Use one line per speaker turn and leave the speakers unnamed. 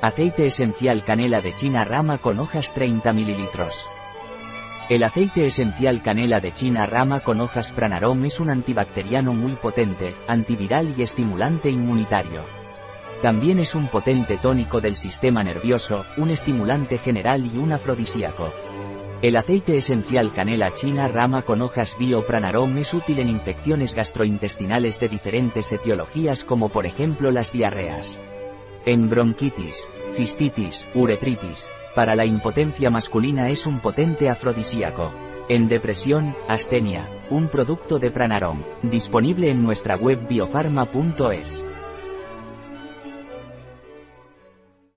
Aceite esencial canela de China rama con hojas 30 ml. El aceite esencial canela de China rama con hojas Pranarom es un antibacteriano muy potente, antiviral y estimulante inmunitario. También es un potente tónico del sistema nervioso, un estimulante general y un afrodisíaco. El aceite esencial canela china rama con hojas biopranarom es útil en infecciones gastrointestinales de diferentes etiologías como por ejemplo las diarreas. En bronquitis, cistitis, uretritis. Para la impotencia masculina es un potente afrodisíaco. En depresión, astenia. Un producto de Pranarom. Disponible en nuestra web biofarma.es.